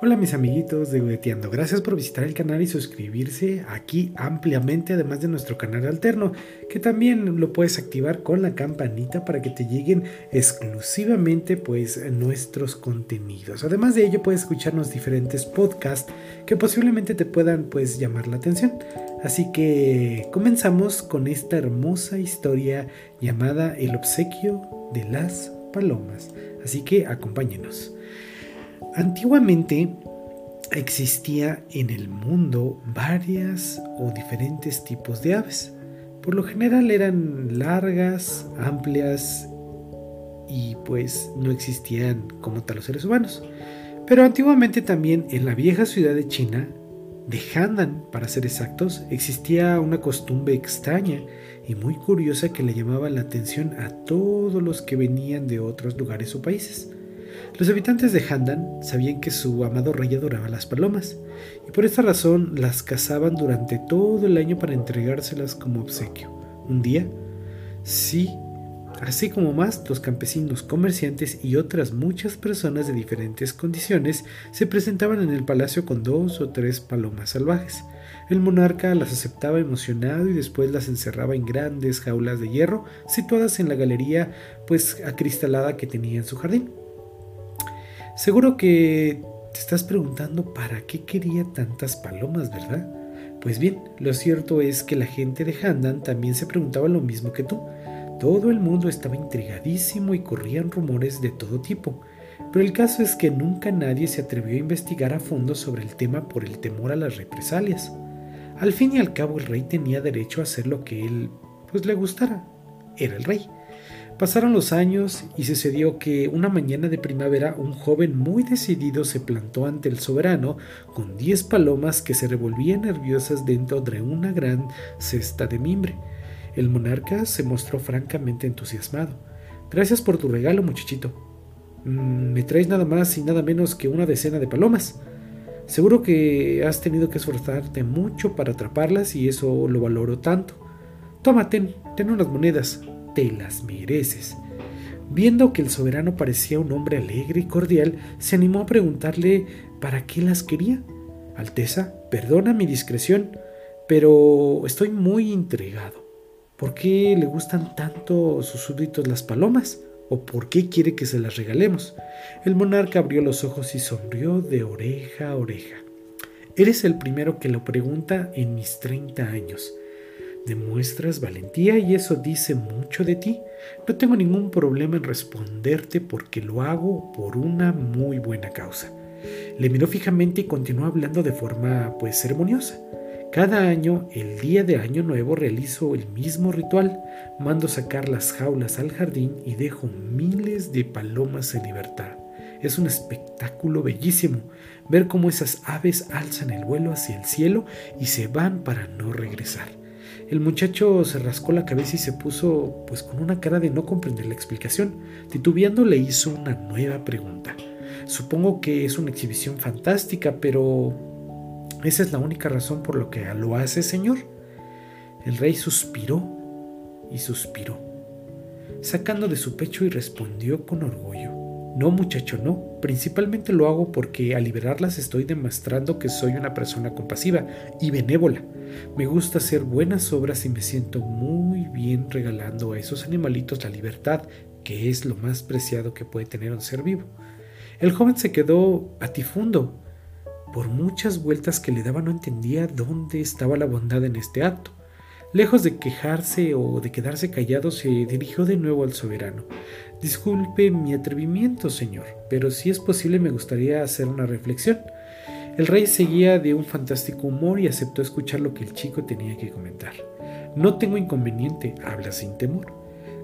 Hola mis amiguitos de Gueteando, gracias por visitar el canal y suscribirse aquí ampliamente además de nuestro canal alterno que también lo puedes activar con la campanita para que te lleguen exclusivamente pues nuestros contenidos. Además de ello puedes escucharnos diferentes podcasts que posiblemente te puedan pues llamar la atención. Así que comenzamos con esta hermosa historia llamada El obsequio de las palomas. Así que acompáñenos. Antiguamente existía en el mundo varias o diferentes tipos de aves. Por lo general eran largas, amplias y pues no existían como tal los seres humanos. Pero antiguamente también en la vieja ciudad de China, de Handan para ser exactos, existía una costumbre extraña y muy curiosa que le llamaba la atención a todos los que venían de otros lugares o países. Los habitantes de Handan sabían que su amado rey adoraba las palomas, y por esta razón las cazaban durante todo el año para entregárselas como obsequio. Un día, sí, así como más, los campesinos, comerciantes y otras muchas personas de diferentes condiciones se presentaban en el palacio con dos o tres palomas salvajes. El monarca las aceptaba emocionado y después las encerraba en grandes jaulas de hierro situadas en la galería pues acristalada que tenía en su jardín. Seguro que te estás preguntando para qué quería tantas palomas, ¿verdad? Pues bien, lo cierto es que la gente de Handan también se preguntaba lo mismo que tú. Todo el mundo estaba intrigadísimo y corrían rumores de todo tipo. Pero el caso es que nunca nadie se atrevió a investigar a fondo sobre el tema por el temor a las represalias. Al fin y al cabo el rey tenía derecho a hacer lo que él pues le gustara. Era el rey. Pasaron los años y sucedió que una mañana de primavera un joven muy decidido se plantó ante el soberano con diez palomas que se revolvían nerviosas dentro de una gran cesta de mimbre. El monarca se mostró francamente entusiasmado. Gracias por tu regalo, muchachito. Mm, me traes nada más y nada menos que una decena de palomas. Seguro que has tenido que esforzarte mucho para atraparlas y eso lo valoro tanto. Toma, ten, ten unas monedas te las mereces. Viendo que el soberano parecía un hombre alegre y cordial, se animó a preguntarle para qué las quería. Alteza, perdona mi discreción, pero estoy muy intrigado. ¿Por qué le gustan tanto sus súbditos las palomas? ¿O por qué quiere que se las regalemos? El monarca abrió los ojos y sonrió de oreja a oreja. Eres el primero que lo pregunta en mis 30 años. Demuestras valentía y eso dice mucho de ti. No tengo ningún problema en responderte porque lo hago por una muy buena causa. Le miró fijamente y continuó hablando de forma pues ceremoniosa. Cada año, el día de Año Nuevo, realizo el mismo ritual. Mando sacar las jaulas al jardín y dejo miles de palomas en libertad. Es un espectáculo bellísimo ver cómo esas aves alzan el vuelo hacia el cielo y se van para no regresar. El muchacho se rascó la cabeza y se puso pues con una cara de no comprender la explicación. Titubeando le hizo una nueva pregunta. Supongo que es una exhibición fantástica, pero ¿esa es la única razón por lo que lo hace, señor? El rey suspiró y suspiró, sacando de su pecho y respondió con orgullo. No, muchacho, no. Principalmente lo hago porque al liberarlas estoy demostrando que soy una persona compasiva y benévola. Me gusta hacer buenas obras y me siento muy bien regalando a esos animalitos la libertad, que es lo más preciado que puede tener un ser vivo. El joven se quedó atifundo. Por muchas vueltas que le daba no entendía dónde estaba la bondad en este acto. Lejos de quejarse o de quedarse callado, se dirigió de nuevo al soberano. Disculpe mi atrevimiento, señor, pero si es posible me gustaría hacer una reflexión. El rey seguía de un fantástico humor y aceptó escuchar lo que el chico tenía que comentar. No tengo inconveniente, habla sin temor.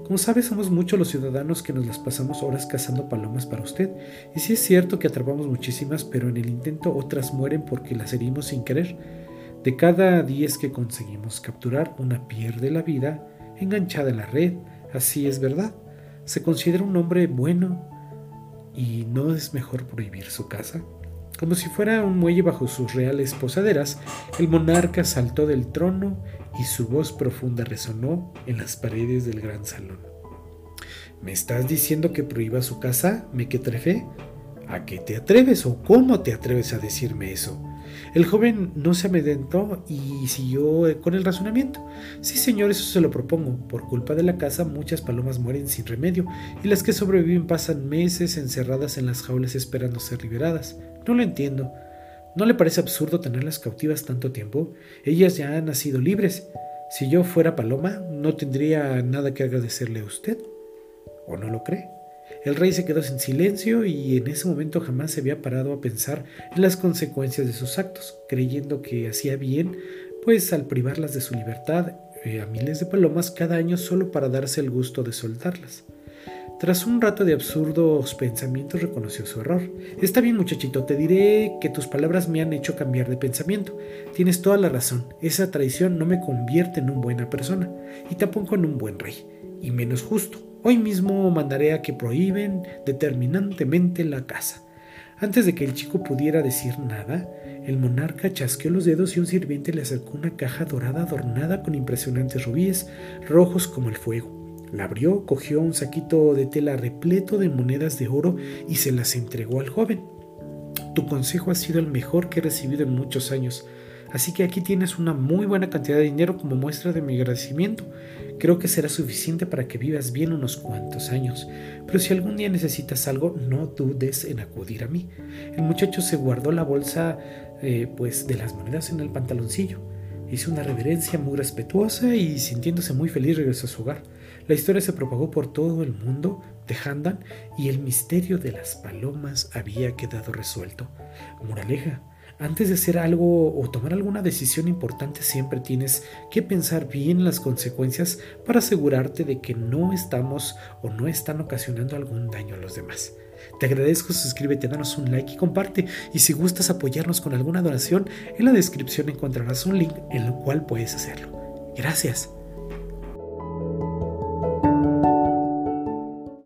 Como sabe, somos muchos los ciudadanos que nos las pasamos horas cazando palomas para usted. Y sí es cierto que atrapamos muchísimas, pero en el intento otras mueren porque las herimos sin querer. De cada diez que conseguimos capturar, una pierde la vida enganchada en la red. Así es verdad. Se considera un hombre bueno y no es mejor prohibir su caza. Como si fuera un muelle bajo sus reales posaderas, el monarca saltó del trono y su voz profunda resonó en las paredes del gran salón. ¿Me estás diciendo que prohíba su casa, mequetrefe? ¿A qué te atreves o cómo te atreves a decirme eso? El joven no se amedrentó y siguió eh, con el razonamiento. Sí, señor, eso se lo propongo. Por culpa de la caza, muchas palomas mueren sin remedio, y las que sobreviven pasan meses encerradas en las jaulas esperando ser liberadas. No lo entiendo. ¿No le parece absurdo tenerlas cautivas tanto tiempo? Ellas ya han nacido libres. Si yo fuera paloma, no tendría nada que agradecerle a usted. ¿O no lo cree? El rey se quedó sin silencio y en ese momento jamás se había parado a pensar en las consecuencias de sus actos, creyendo que hacía bien, pues al privarlas de su libertad eh, a miles de palomas cada año solo para darse el gusto de soltarlas. Tras un rato de absurdos pensamientos reconoció su error. Está bien muchachito, te diré que tus palabras me han hecho cambiar de pensamiento. Tienes toda la razón, esa traición no me convierte en una buena persona y tampoco en un buen rey, y menos justo. Hoy mismo mandaré a que prohíben determinantemente la caza. Antes de que el chico pudiera decir nada, el monarca chasqueó los dedos y un sirviente le acercó una caja dorada adornada con impresionantes rubíes, rojos como el fuego. La abrió, cogió un saquito de tela repleto de monedas de oro y se las entregó al joven. Tu consejo ha sido el mejor que he recibido en muchos años, así que aquí tienes una muy buena cantidad de dinero como muestra de mi agradecimiento. Creo que será suficiente para que vivas bien unos cuantos años, pero si algún día necesitas algo, no dudes en acudir a mí. El muchacho se guardó la bolsa eh, pues de las monedas en el pantaloncillo. Hizo una reverencia muy respetuosa y sintiéndose muy feliz regresó a su hogar. La historia se propagó por todo el mundo de Handan y el misterio de las palomas había quedado resuelto. Moraleja, antes de hacer algo o tomar alguna decisión importante siempre tienes que pensar bien las consecuencias para asegurarte de que no estamos o no están ocasionando algún daño a los demás. Te agradezco, suscríbete, danos un like y comparte. Y si gustas apoyarnos con alguna donación, en la descripción encontrarás un link en el cual puedes hacerlo. Gracias.